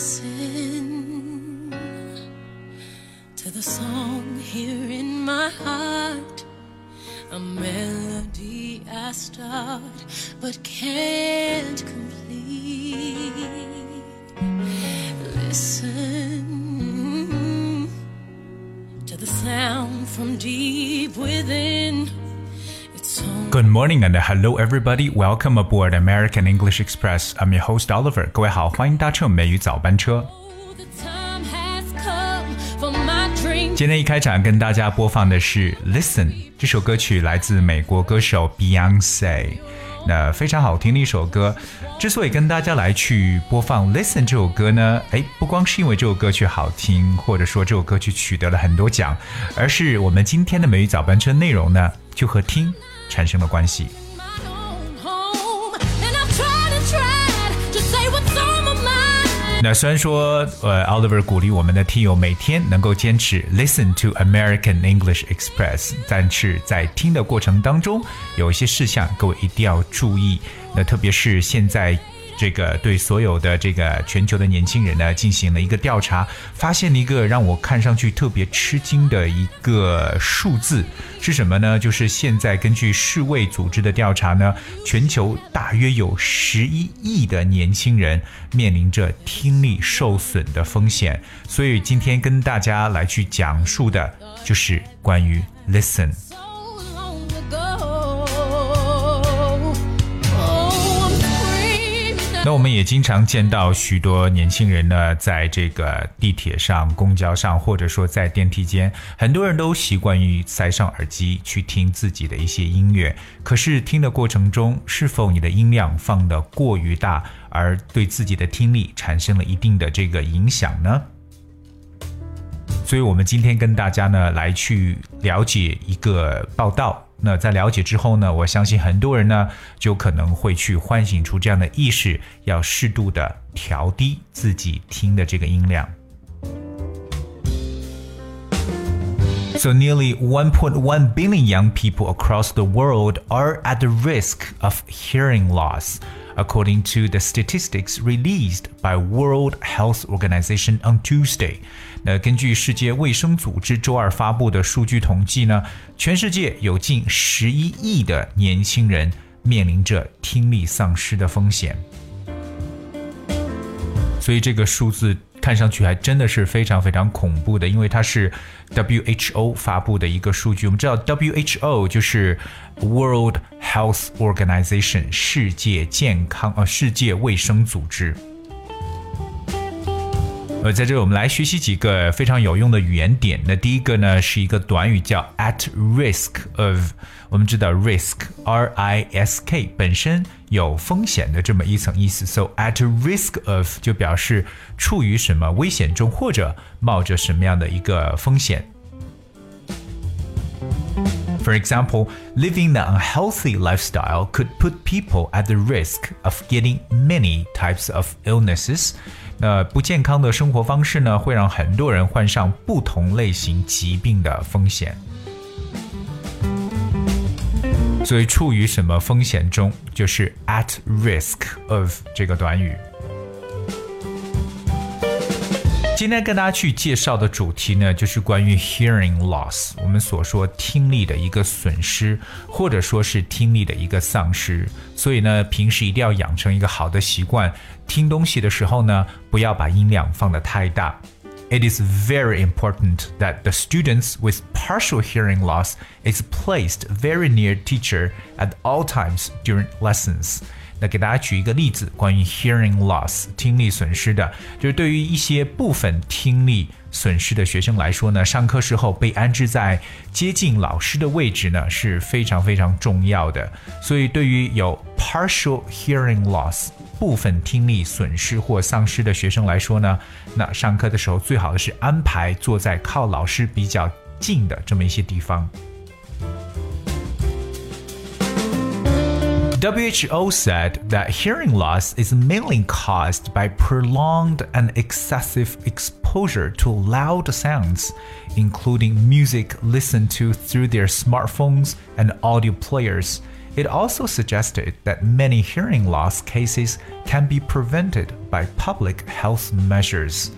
Listen to the song here in my heart, a melody I start but can't complete. Listen to the sound from deep within. Good morning and hello everybody, welcome aboard American English Express. I'm your host Oliver. 各位好，欢迎搭乘美语早班车。今天一开场跟大家播放的是《Listen》这首歌曲，来自美国歌手 Beyonce。那非常好听的一首歌，之所以跟大家来去播放《Listen》这首歌呢，哎，不光是因为这首歌曲好听，或者说这首歌曲取得了很多奖，而是我们今天的美语早班车内容呢，就和听产生了关系。那虽然说，呃，Oliver 鼓励我们的听友每天能够坚持 listen to American English Express，但是在听的过程当中有一些事项各位一定要注意，那特别是现在。这个对所有的这个全球的年轻人呢进行了一个调查，发现了一个让我看上去特别吃惊的一个数字是什么呢？就是现在根据世卫组织的调查呢，全球大约有十一亿的年轻人面临着听力受损的风险。所以今天跟大家来去讲述的就是关于 listen。那我们也经常见到许多年轻人呢，在这个地铁上、公交上，或者说在电梯间，很多人都习惯于塞上耳机去听自己的一些音乐。可是听的过程中，是否你的音量放得过于大，而对自己的听力产生了一定的这个影响呢？所以，我们今天跟大家呢来去了解一个报道。那在了解之后呢，我相信很多人呢就可能会去唤醒出这样的意识，要适度的调低自己听的这个音量。So nearly 1.1 billion young people across the world are at the risk of hearing loss, According to the statistics released by World Health Organization on Tuesday. 那根据世界卫生组织周二发布的数据统计呢，全世界有近十一亿的年轻人面临着听力丧失的风险。所以这个数字看上去还真的是非常非常恐怖的，因为它是 WHO 发布的一个数据。我们知道 WHO 就是 World Health Organization 世界健康呃世界卫生组织。呃，在这里我们来学习几个非常有用的语言点。那第一个呢是一个短语叫 at risk of。我们知道 risk R I S K 本身有风险的这么一层意思，so at risk of 就表示处于什么危险中或者冒着什么样的一个风险。For example, living an unhealthy lifestyle could put people at the risk of getting many types of illnesses. 那不健康的生活方式呢，会让很多人患上不同类型疾病的风险。所以处于什么风险中，就是 at risk of 这个短语。今天跟大家去介绍的主题呢，就是关于 hearing loss，我们所说听力的一个损失，或者说是听力的一个丧失。所以呢，平时一定要养成一个好的习惯，听东西的时候呢，不要把音量放得太大。It is very important that the students with partial hearing loss is placed very near teacher at all times during lessons. 那给大家举一个例子，关于 hearing loss 听力损失的，就是对于一些部分听力损失的学生来说呢，上课时候被安置在接近老师的位置呢是非常非常重要的。所以对于有 partial hearing loss 部分听力损失或丧失的学生来说呢，那上课的时候最好的是安排坐在靠老师比较近的这么一些地方。WHO said that hearing loss is mainly caused by prolonged and excessive exposure to loud sounds, including music listened to through their smartphones and audio players. It also suggested that many hearing loss cases can be prevented by public health measures.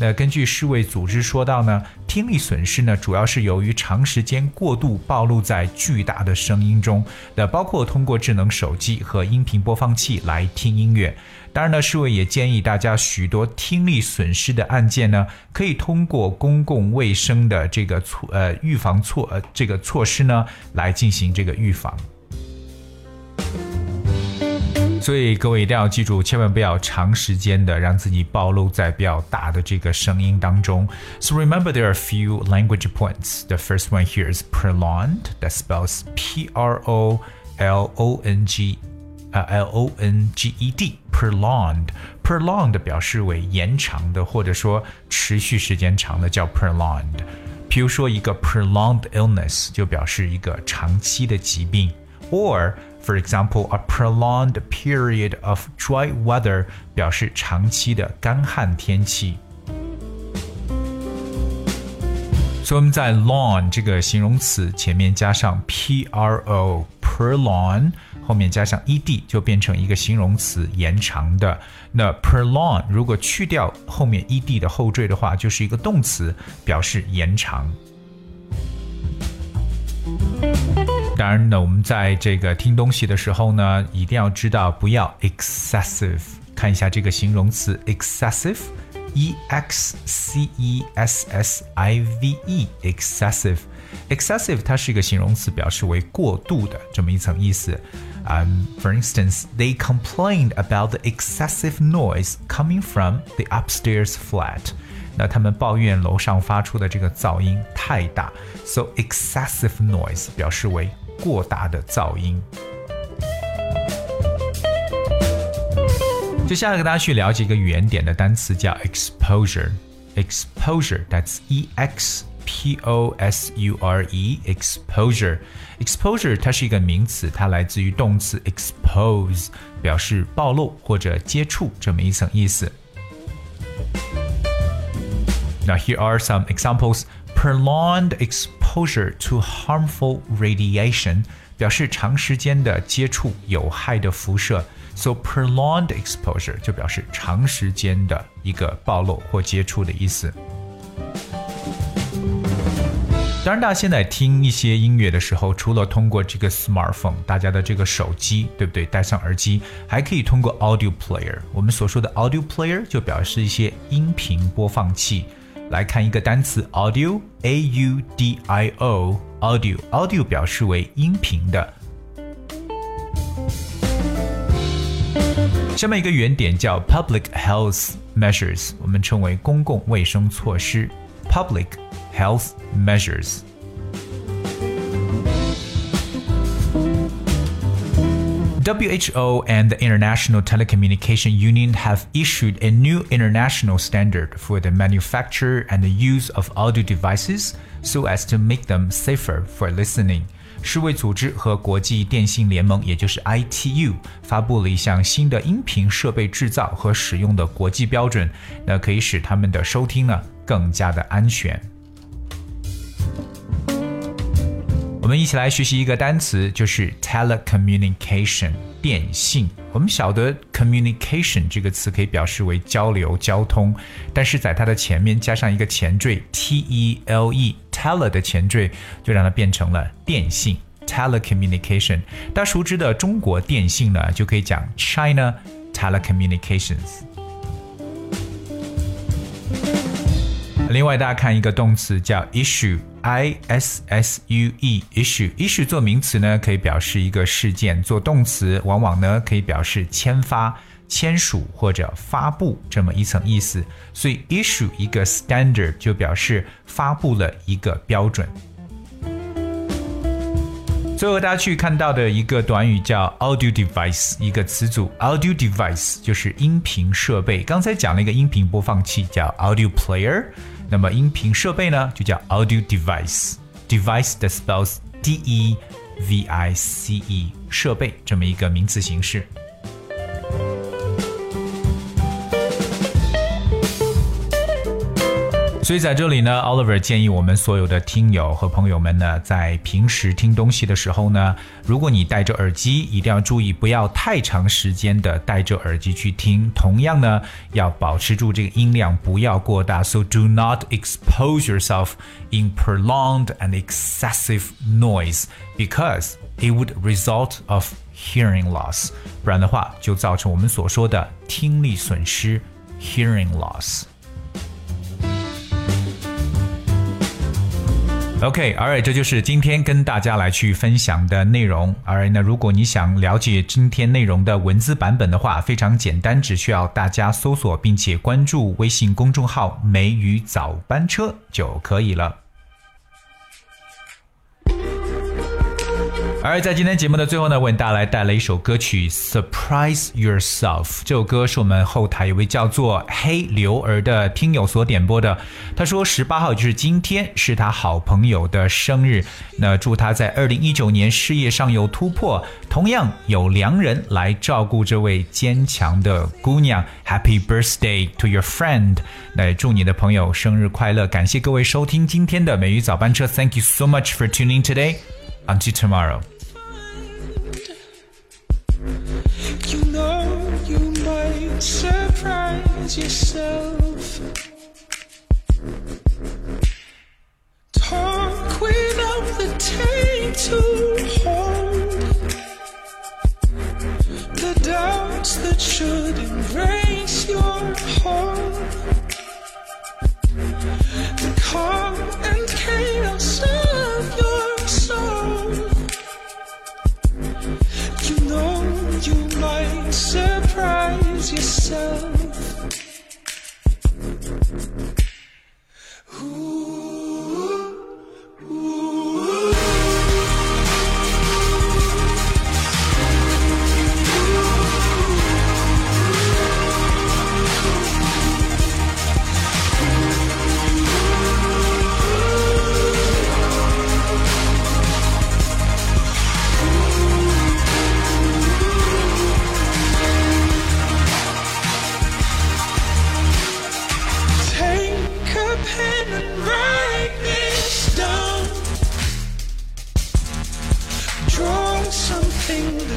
那根据世卫组织说到呢，听力损失呢主要是由于长时间过度暴露在巨大的声音中，那包括通过智能手机和音频播放器来听音乐。当然呢，世卫也建议大家，许多听力损失的案件呢，可以通过公共卫生的这个措呃预防措呃这个措施呢来进行这个预防。所以各位一定要记住，千万不要长时间的让自己暴露在比较大的这个声音当中。So remember there are a few language points. The first one here is prolonged. That spells P R O L O N G 啊 L O N G E D prolonged prolonged 表示为延长的或者说持续时间长的叫 prolonged。比如说一个 prolonged illness 就表示一个长期的疾病，or for example a prolonged period of dry weather 表示长期的干旱天气。所以我们在 long 这个形容词前面加上 p r o prolong，后面加上 e d 就变成一个形容词延长的。那 prolong 如果去掉后面 e d 的后缀的话，就是一个动词，表示延长。 当然呢，我们在这个听东西的时候呢，一定要知道不要 excessive。看一下这个形容词 excessive。E X C E S S I V E excessive excessive 它是一个形容词，表示为过度的这么一层意思。Um, for instance, they complained about the excessive noise coming from the upstairs flat. 那他们抱怨楼上发出的这个噪音太大，so excessive noise 表示为 过大的噪音。接下来跟大家去了解一个语言点的单词，叫 exposure。exposure，that's e x p o s u r e exposure。exposure 它是一个名词，它来自于动词 expose，表示暴露或者接触这么一层意思。Now here are some examples. Prolonged exposure to harmful radiation 表示长时间的接触有害的辐射。So prolonged exposure 就表示长时间的一个暴露或接触的意思。当然，大家现在听一些音乐的时候，除了通过这个 smartphone，大家的这个手机，对不对？戴上耳机，还可以通过 audio player。我们所说的 audio player 就表示一些音频播放器。来看一个单词 audio，a u d i o，audio，audio 表示为音频的。下面一个原点叫 public health measures，我们称为公共卫生措施。public health measures。WHO and the International Telecommunication Union have issued a new international standard for the manufacture and the use of audio devices so as to make them safer for listening. 世卫组织和国际电信联盟，也就是 ITU，发布了一项新的音频设备制造和使用的国际标准，那可以使他们的收听呢更加的安全。 我们一起来学习一个单词，就是 telecommunication 电信。我们晓得 communication 这个词可以表示为交流、交通，但是在它的前面加上一个前缀 t e l e tele 的前缀，就让它变成了电信 telecommunication。大家熟知的中国电信呢，就可以讲 China Telecommunications。另外，大家看一个动词叫 issue issue issue，issue 做名词呢，可以表示一个事件；做动词，往往呢可以表示签发、签署或者发布这么一层意思。所以 issue 一个 standard 就表示发布了一个标准。最后大家去看到的一个短语叫 audio device，一个词组 audio device 就是音频设备。刚才讲了一个音频播放器叫 audio player，那么音频设备呢就叫 audio device，device 的 spells d e v i c e，设备这么一个名词形式。所以在这里呢，Oliver 建议我们所有的听友和朋友们呢，在平时听东西的时候呢，如果你戴着耳机，一定要注意不要太长时间的戴着耳机去听。同样呢，要保持住这个音量不要过大。So do not expose yourself in prolonged and excessive noise because it would result of hearing loss。不然的话，就造成我们所说的听力损失 （hearing loss）。OK，Alright，这就是今天跟大家来去分享的内容。Alright，那如果你想了解今天内容的文字版本的话，非常简单，只需要大家搜索并且关注微信公众号“梅雨早班车”就可以了。而在今天节目的最后呢，为大家来带来一首歌曲《Surprise Yourself》。这首歌是我们后台有位叫做黑刘儿的听友所点播的。他说十八号就是今天，是他好朋友的生日。那祝他在二零一九年事业上有突破，同样有良人来照顾这位坚强的姑娘。Happy birthday to your friend！那祝你的朋友生日快乐！感谢各位收听今天的美语早班车。Thank you so much for tuning today. Until tomorrow. You know you might surprise yourself. Talk without the to hold the doubts that should embrace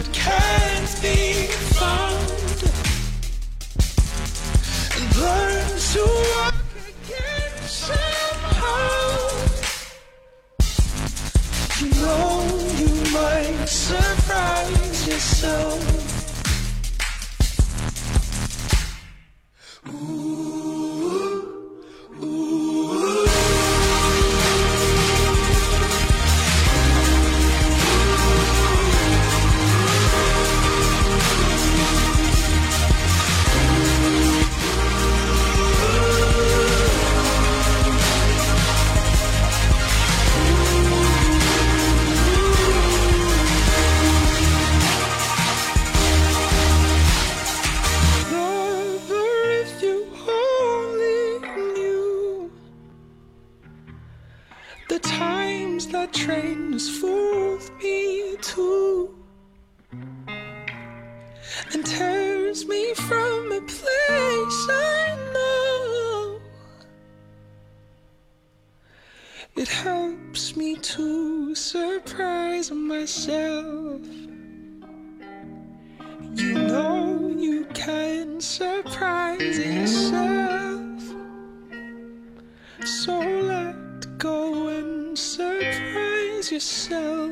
it can't be. The times that train has fooled me too, and tears me from a place I know. It helps me to surprise myself. You know you can surprise yourself. Yourself.